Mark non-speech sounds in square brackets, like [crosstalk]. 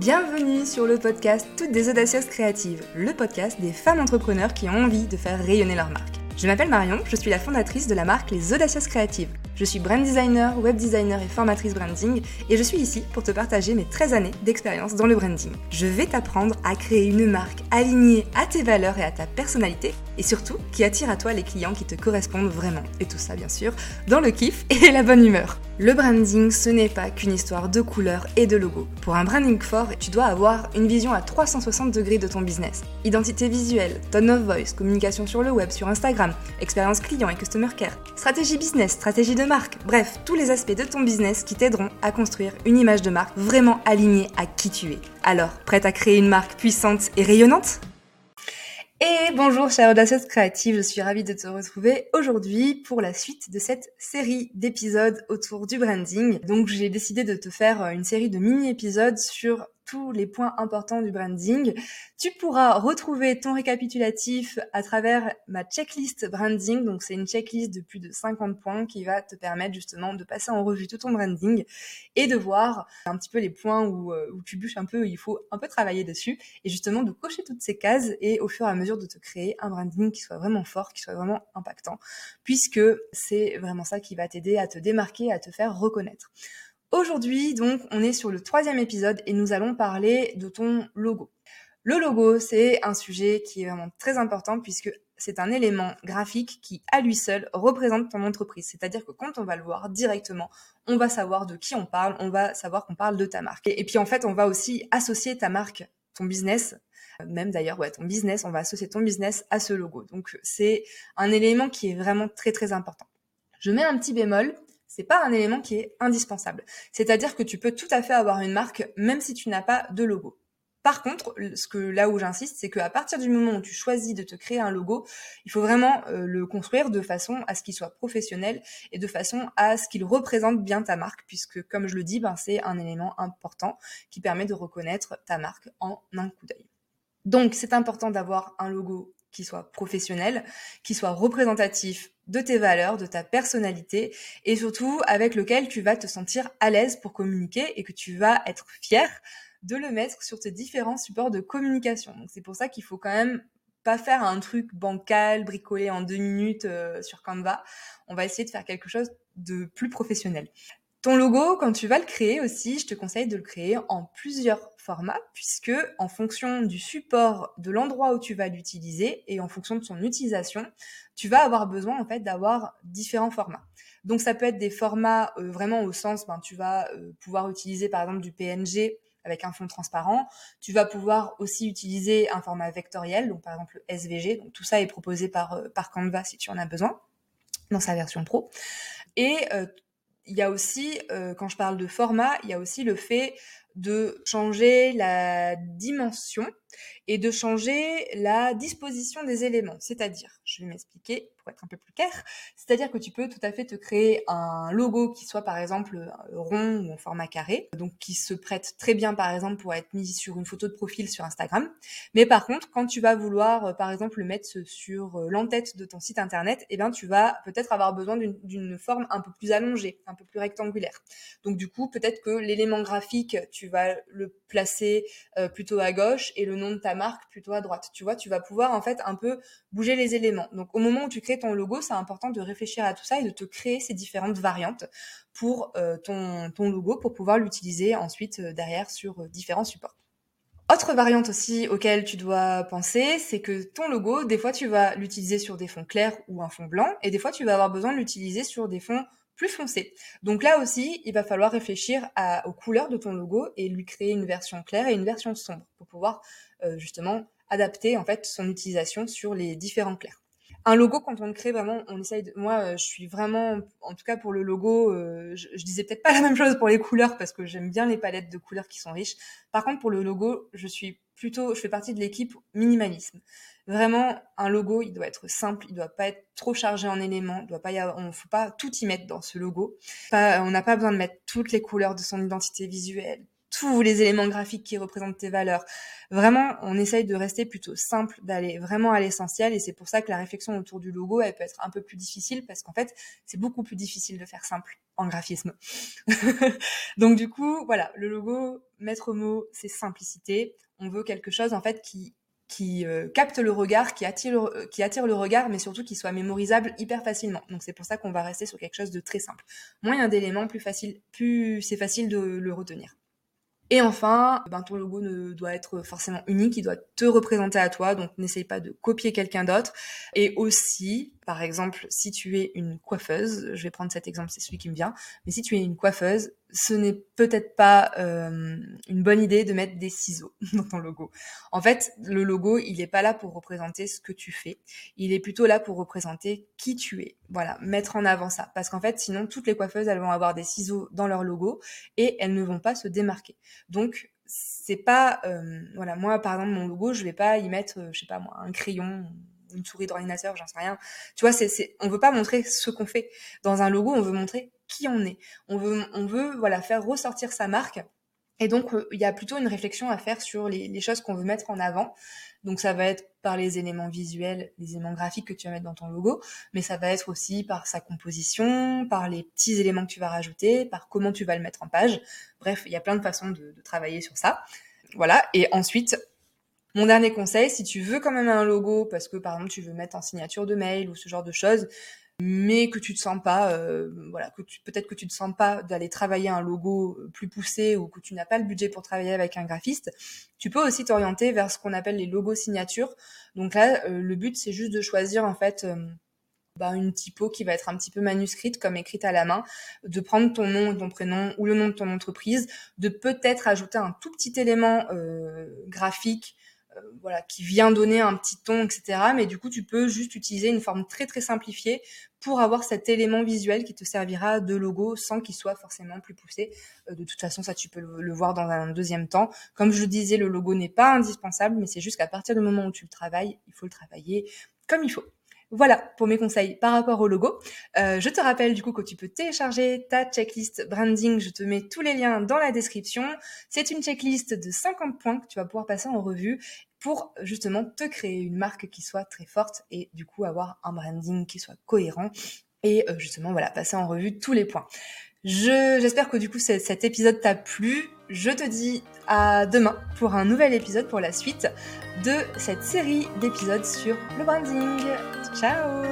Bienvenue sur le podcast Toutes des audacieuses créatives, le podcast des femmes entrepreneurs qui ont envie de faire rayonner leur marque. Je m'appelle Marion, je suis la fondatrice de la marque Les Audacieuses Créatives. Je suis brand designer, web designer et formatrice branding et je suis ici pour te partager mes 13 années d'expérience dans le branding. Je vais t'apprendre à créer une marque alignée à tes valeurs et à ta personnalité et surtout qui attire à toi les clients qui te correspondent vraiment. Et tout ça bien sûr dans le kiff [laughs] et la bonne humeur. Le branding, ce n'est pas qu'une histoire de couleurs et de logos. Pour un branding fort, tu dois avoir une vision à 360 degrés de ton business. Identité visuelle, tone of voice, communication sur le web, sur Instagram, expérience client et customer care, stratégie business, stratégie de marque, bref, tous les aspects de ton business qui t'aideront à construire une image de marque vraiment alignée à qui tu es. Alors, prête à créer une marque puissante et rayonnante? Et bonjour chère audacieuse créative, je suis ravie de te retrouver aujourd'hui pour la suite de cette série d'épisodes autour du branding. Donc j'ai décidé de te faire une série de mini-épisodes sur tous les points importants du branding. Tu pourras retrouver ton récapitulatif à travers ma checklist branding. Donc c'est une checklist de plus de 50 points qui va te permettre justement de passer en revue tout ton branding et de voir un petit peu les points où, euh, où tu bûches un peu, où il faut un peu travailler dessus et justement de cocher toutes ces cases et au fur et à mesure de te créer un branding qui soit vraiment fort, qui soit vraiment impactant, puisque c'est vraiment ça qui va t'aider à te démarquer, à te faire reconnaître. Aujourd'hui, donc, on est sur le troisième épisode et nous allons parler de ton logo. Le logo, c'est un sujet qui est vraiment très important puisque c'est un élément graphique qui, à lui seul, représente ton entreprise. C'est-à-dire que quand on va le voir directement, on va savoir de qui on parle, on va savoir qu'on parle de ta marque. Et, puis, en fait, on va aussi associer ta marque, ton business, même d'ailleurs, ouais, ton business, on va associer ton business à ce logo. Donc, c'est un élément qui est vraiment très, très important. Je mets un petit bémol, c'est pas un élément qui est indispensable. C'est-à-dire que tu peux tout à fait avoir une marque même si tu n'as pas de logo. Par contre, ce que là où j'insiste, c'est qu'à partir du moment où tu choisis de te créer un logo, il faut vraiment euh, le construire de façon à ce qu'il soit professionnel et de façon à ce qu'il représente bien ta marque, puisque comme je le dis, ben, c'est un élément important qui permet de reconnaître ta marque en un coup d'œil. Donc c'est important d'avoir un logo qui soit professionnel, qui soit représentatif de tes valeurs, de ta personnalité et surtout avec lequel tu vas te sentir à l'aise pour communiquer et que tu vas être fier de le mettre sur tes différents supports de communication. C'est pour ça qu'il faut quand même pas faire un truc bancal, bricolé en deux minutes euh, sur Canva. On va essayer de faire quelque chose de plus professionnel. Ton logo, quand tu vas le créer aussi, je te conseille de le créer en plusieurs formats, puisque en fonction du support, de l'endroit où tu vas l'utiliser et en fonction de son utilisation, tu vas avoir besoin en fait d'avoir différents formats. Donc ça peut être des formats euh, vraiment au sens, ben, tu vas euh, pouvoir utiliser par exemple du PNG avec un fond transparent. Tu vas pouvoir aussi utiliser un format vectoriel, donc par exemple le SVG. Donc tout ça est proposé par, euh, par Canva si tu en as besoin dans sa version pro. Et il y a aussi, euh, quand je parle de format, il y a aussi le fait de changer la dimension et de changer la disposition des éléments. C'est-à-dire, je vais m'expliquer pour être un peu plus clair, c'est-à-dire que tu peux tout à fait te créer un logo qui soit par exemple rond ou en format carré, donc qui se prête très bien par exemple pour être mis sur une photo de profil sur Instagram. Mais par contre, quand tu vas vouloir euh, par exemple le mettre sur euh, l'entête de ton site internet, eh bien tu vas peut-être avoir besoin d'une forme un peu plus allongée, un peu plus rectangulaire. Donc du coup, peut-être que l'élément graphique, vas le placer euh, plutôt à gauche et le nom de ta marque plutôt à droite. Tu vois, tu vas pouvoir en fait un peu bouger les éléments. Donc au moment où tu crées ton logo, c'est important de réfléchir à tout ça et de te créer ces différentes variantes pour euh, ton, logo pour pouvoir l'utiliser ensuite euh, derrière sur différents supports. Autre variante aussi auquel tu dois penser, c'est que ton logo, des fois tu vas l'utiliser sur des fonds clairs ou un fond blanc, et des fois tu vas avoir besoin de l'utiliser sur des fonds plus foncés. Donc là aussi, il va falloir réfléchir aux couleurs de ton logo et lui créer une version claire et une version sombre pour pouvoir justement adapter en fait son utilisation sur les différents clairs un logo quand on le crée vraiment on essaye de moi euh, je suis vraiment en tout cas pour le logo euh, je, disais peut-être pas la même chose pour les couleurs parce que j'aime bien les palettes de couleurs qui sont riches par contre pour le logo je suis plutôt je fais partie de l'équipe minimalisme. Vraiment un logo il doit être simple il doit pas être trop chargé en éléments il doit pas y avoir, on faut pas tout y mettre dans ce logo. On n'a pas besoin de mettre toutes les couleurs de son identité visuelle tous les éléments graphiques qui représentent tes valeurs. Vraiment, on essaye de rester plutôt simple, d'aller vraiment à l'essentiel et c'est pour ça que la réflexion autour du logo, elle peut être un peu plus difficile parce qu'en fait, c'est beaucoup plus difficile de faire simple en graphisme. [laughs] Donc du coup, voilà, le logo, maître mot, c'est simplicité. On veut quelque chose en fait qui qui euh, capte le regard, qui attire, le, qui attire le regard, mais surtout qui soit mémorisable hyper facilement. Donc c'est pour ça qu'on va rester sur quelque chose de très simple. Moins il y a d'éléments, plus facile, plus c'est facile de le retenir. Et enfin, ben, ton logo ne doit être forcément unique, il doit te représenter à toi, donc n'essaye pas de copier quelqu'un d'autre. Et aussi, par exemple, si tu es une coiffeuse, je vais prendre cet exemple, c'est celui qui me vient, mais si tu es une coiffeuse, ce n'est peut-être pas euh, une bonne idée de mettre des ciseaux [laughs] dans ton logo. En fait, le logo, il n'est pas là pour représenter ce que tu fais, il est plutôt là pour représenter qui tu es. Voilà, mettre en avant ça. Parce qu'en fait, sinon, toutes les coiffeuses, elles vont avoir des ciseaux dans leur logo et elles ne vont pas se démarquer. Donc, c'est pas, euh, voilà, moi, par exemple, mon logo, je vais pas y mettre, euh, je sais pas moi, un crayon une souris d'ordinateur, j'en sais rien. Tu vois, c'est, c'est, on veut pas montrer ce qu'on fait. Dans un logo, on veut montrer qui on est. On veut, on veut, voilà, faire ressortir sa marque. Et donc, euh, il y a plutôt une réflexion à faire sur les, choses qu'on veut mettre en avant. Donc, ça va être par les éléments visuels, les éléments graphiques que tu vas mettre dans ton logo, mais ça va être aussi par sa composition, par les petits éléments que tu vas rajouter, par comment tu vas le mettre en page. Bref, il y a plein de façons de travailler sur ça. Voilà. Et ensuite, mon dernier conseil, si tu veux quand même un logo, parce que par exemple tu veux mettre en signature de mail ou ce genre de choses, mais que tu te sens pas, euh, voilà, que peut-être que tu te sens pas d'aller travailler un logo plus poussé ou que tu n'as pas le budget pour travailler avec un graphiste, tu peux aussi t'orienter vers ce qu'on appelle les logos signatures. Donc là, euh, le but c'est juste de choisir en fait. Euh, bah, une typo qui va être un petit peu manuscrite, comme écrite à la main, de prendre ton nom ton prénom ou le nom de ton entreprise, de peut-être ajouter un tout petit élément graphique euh, voilà, qui vient donner un petit ton, etc. Mais du coup, tu peux juste utiliser une forme très très simplifiée pour avoir cet élément visuel qui te servira de logo sans qu'il soit forcément plus poussé. Euh, de toute façon, ça tu peux le, voir dans un deuxième temps. Comme je le disais, le logo n'est pas indispensable, mais c'est juste qu'à partir du moment où tu le travailles, il faut le travailler comme il faut. Voilà pour mes conseils par rapport au logo. Euh, je te rappelle du coup que tu peux télécharger ta checklist branding. Je te mets tous les liens dans la description. C'est une checklist de 50 points que tu vas pouvoir passer en revue pour justement te créer une marque qui soit très forte et du coup avoir un branding qui soit cohérent et euh, justement voilà passer en revue tous les points. Je, j'espère que du coup cet épisode t'a plu. Je te dis à demain pour un nouvel épisode pour la suite de cette série d'épisodes sur le branding. Ciao